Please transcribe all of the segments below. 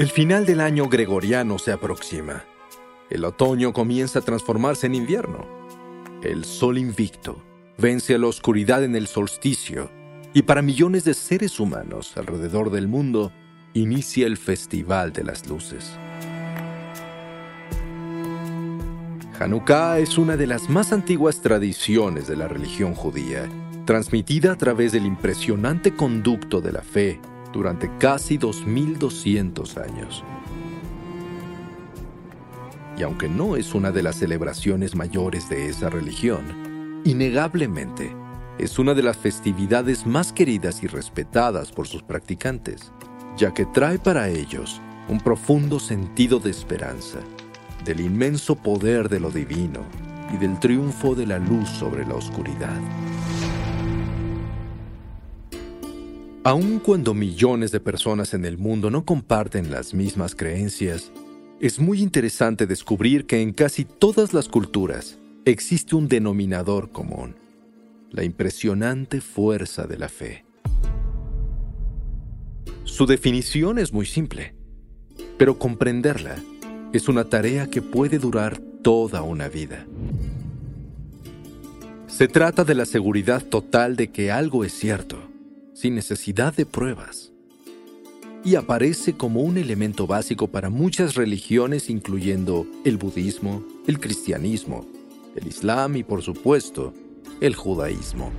El final del año gregoriano se aproxima. El otoño comienza a transformarse en invierno. El sol invicto vence a la oscuridad en el solsticio y para millones de seres humanos alrededor del mundo inicia el Festival de las Luces. Hanukkah es una de las más antiguas tradiciones de la religión judía, transmitida a través del impresionante conducto de la fe durante casi 2200 años. Y aunque no es una de las celebraciones mayores de esa religión, innegablemente es una de las festividades más queridas y respetadas por sus practicantes, ya que trae para ellos un profundo sentido de esperanza, del inmenso poder de lo divino y del triunfo de la luz sobre la oscuridad. Aun cuando millones de personas en el mundo no comparten las mismas creencias, es muy interesante descubrir que en casi todas las culturas existe un denominador común, la impresionante fuerza de la fe. Su definición es muy simple, pero comprenderla es una tarea que puede durar toda una vida. Se trata de la seguridad total de que algo es cierto sin necesidad de pruebas. Y aparece como un elemento básico para muchas religiones incluyendo el budismo, el cristianismo, el islam y por supuesto el judaísmo.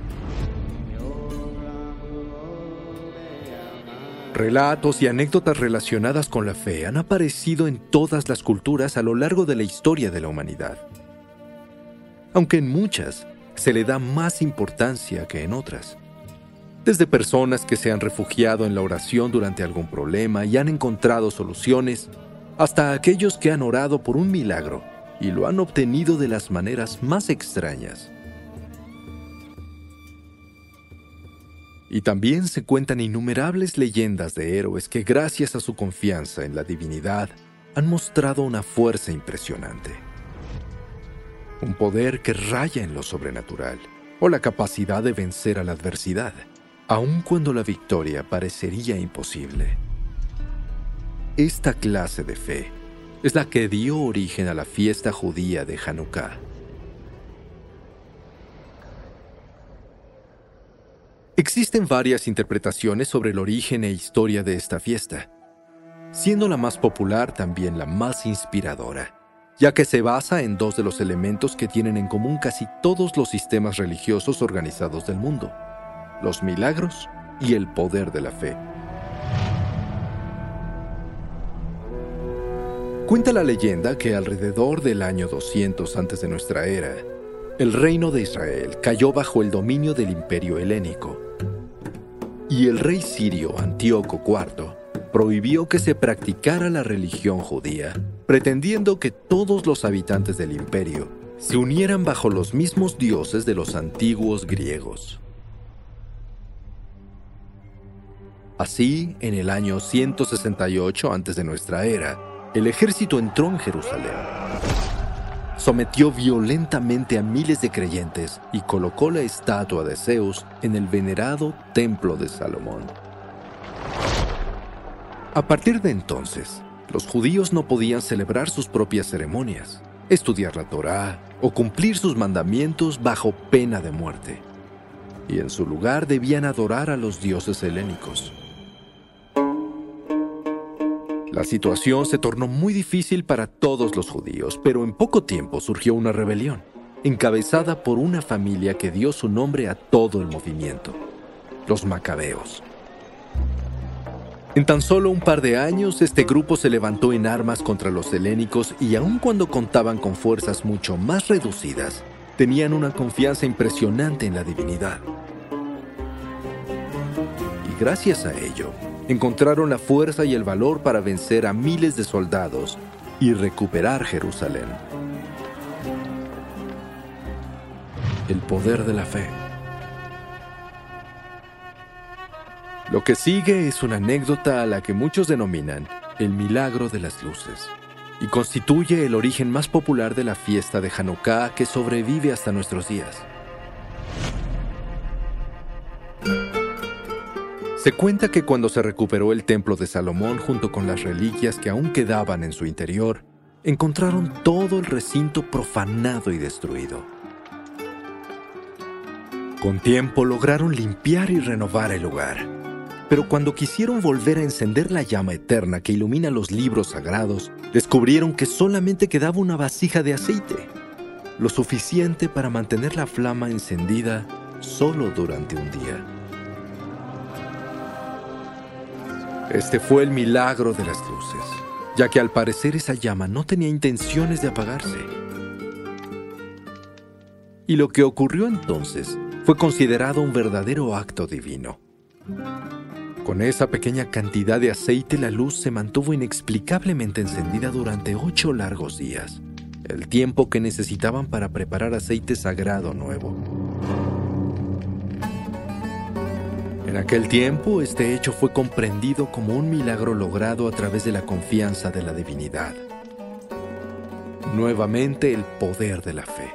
Relatos y anécdotas relacionadas con la fe han aparecido en todas las culturas a lo largo de la historia de la humanidad. Aunque en muchas se le da más importancia que en otras desde personas que se han refugiado en la oración durante algún problema y han encontrado soluciones, hasta aquellos que han orado por un milagro y lo han obtenido de las maneras más extrañas. Y también se cuentan innumerables leyendas de héroes que gracias a su confianza en la divinidad han mostrado una fuerza impresionante. Un poder que raya en lo sobrenatural o la capacidad de vencer a la adversidad aun cuando la victoria parecería imposible. Esta clase de fe es la que dio origen a la fiesta judía de Hanukkah. Existen varias interpretaciones sobre el origen e historia de esta fiesta, siendo la más popular también la más inspiradora, ya que se basa en dos de los elementos que tienen en común casi todos los sistemas religiosos organizados del mundo, los milagros y el poder de la fe. Cuenta la leyenda que alrededor del año 200 antes de nuestra era, el reino de Israel cayó bajo el dominio del imperio helénico. Y el rey sirio Antíoco IV prohibió que se practicara la religión judía, pretendiendo que todos los habitantes del imperio se unieran bajo los mismos dioses de los antiguos griegos. Así, en el año 168 antes de nuestra era, el ejército entró en Jerusalén. Sometió violentamente a miles de creyentes y colocó la estatua de Zeus en el venerado templo de Salomón. A partir de entonces, los judíos no podían celebrar sus propias ceremonias, estudiar la Torá o cumplir sus mandamientos bajo pena de muerte. Y en su lugar debían adorar a los dioses helénicos. La situación se tornó muy difícil para todos los judíos, pero en poco tiempo surgió una rebelión, encabezada por una familia que dio su nombre a todo el movimiento, los macabeos. En tan solo un par de años, este grupo se levantó en armas contra los helénicos y aun cuando contaban con fuerzas mucho más reducidas, tenían una confianza impresionante en la divinidad. Y gracias a ello, encontraron la fuerza y el valor para vencer a miles de soldados y recuperar Jerusalén. El poder de la fe. Lo que sigue es una anécdota a la que muchos denominan el milagro de las luces y constituye el origen más popular de la fiesta de Hanukkah que sobrevive hasta nuestros días. Se cuenta que cuando se recuperó el templo de Salomón junto con las reliquias que aún quedaban en su interior, encontraron todo el recinto profanado y destruido. Con tiempo lograron limpiar y renovar el lugar, pero cuando quisieron volver a encender la llama eterna que ilumina los libros sagrados, descubrieron que solamente quedaba una vasija de aceite, lo suficiente para mantener la flama encendida solo durante un día. Este fue el milagro de las luces, ya que al parecer esa llama no tenía intenciones de apagarse. Y lo que ocurrió entonces fue considerado un verdadero acto divino. Con esa pequeña cantidad de aceite la luz se mantuvo inexplicablemente encendida durante ocho largos días, el tiempo que necesitaban para preparar aceite sagrado nuevo. En aquel tiempo, este hecho fue comprendido como un milagro logrado a través de la confianza de la divinidad. Nuevamente el poder de la fe.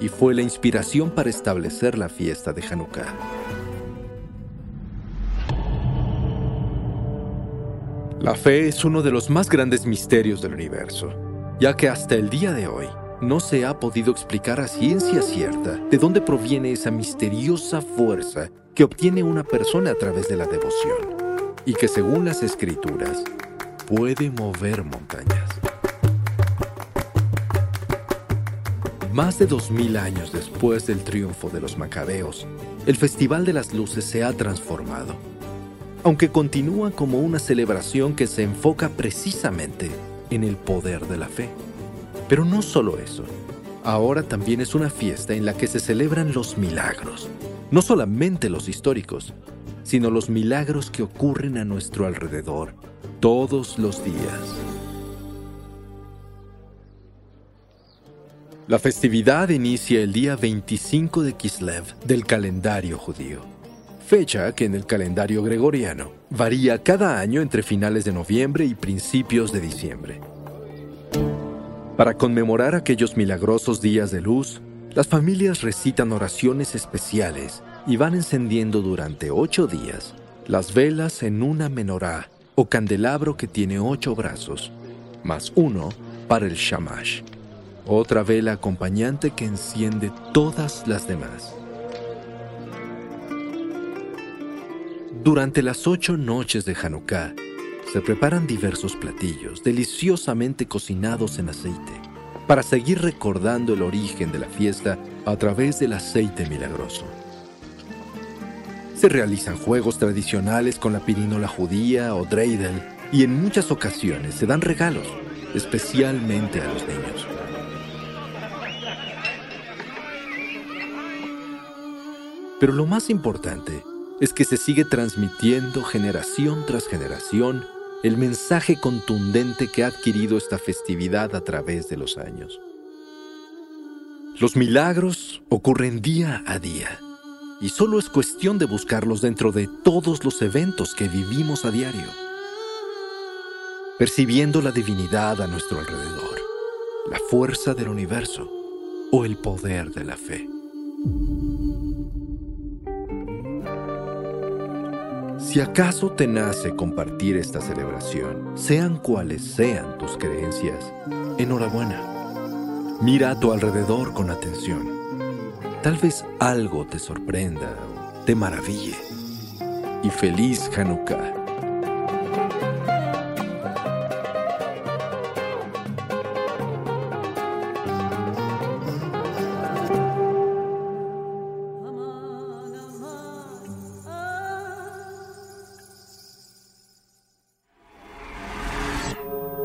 Y fue la inspiración para establecer la fiesta de Hanukkah. La fe es uno de los más grandes misterios del universo, ya que hasta el día de hoy no se ha podido explicar a ciencia cierta de dónde proviene esa misteriosa fuerza que obtiene una persona a través de la devoción y que según las escrituras puede mover montañas. Más de dos mil años después del triunfo de los macabeos, el Festival de las Luces se ha transformado, aunque continúa como una celebración que se enfoca precisamente en el poder de la fe. Pero no solo eso, ahora también es una fiesta en la que se celebran los milagros, no solamente los históricos, sino los milagros que ocurren a nuestro alrededor todos los días. La festividad inicia el día 25 de Kislev del calendario judío, fecha que en el calendario gregoriano varía cada año entre finales de noviembre y principios de diciembre. Para conmemorar aquellos milagrosos días de luz, las familias recitan oraciones especiales y van encendiendo durante ocho días las velas en una menorá o candelabro que tiene ocho brazos, más uno para el shamash, otra vela acompañante que enciende todas las demás. Durante las ocho noches de Hanukkah, se preparan diversos platillos deliciosamente cocinados en aceite para seguir recordando el origen de la fiesta a través del aceite milagroso. Se realizan juegos tradicionales con la pirinola judía o dreidel y en muchas ocasiones se dan regalos, especialmente a los niños. Pero lo más importante es que se sigue transmitiendo generación tras generación el mensaje contundente que ha adquirido esta festividad a través de los años. Los milagros ocurren día a día y solo es cuestión de buscarlos dentro de todos los eventos que vivimos a diario, percibiendo la divinidad a nuestro alrededor, la fuerza del universo o el poder de la fe. Si acaso te nace compartir esta celebración, sean cuales sean tus creencias, enhorabuena. Mira a tu alrededor con atención. Tal vez algo te sorprenda o te maraville. Y feliz Hanukkah.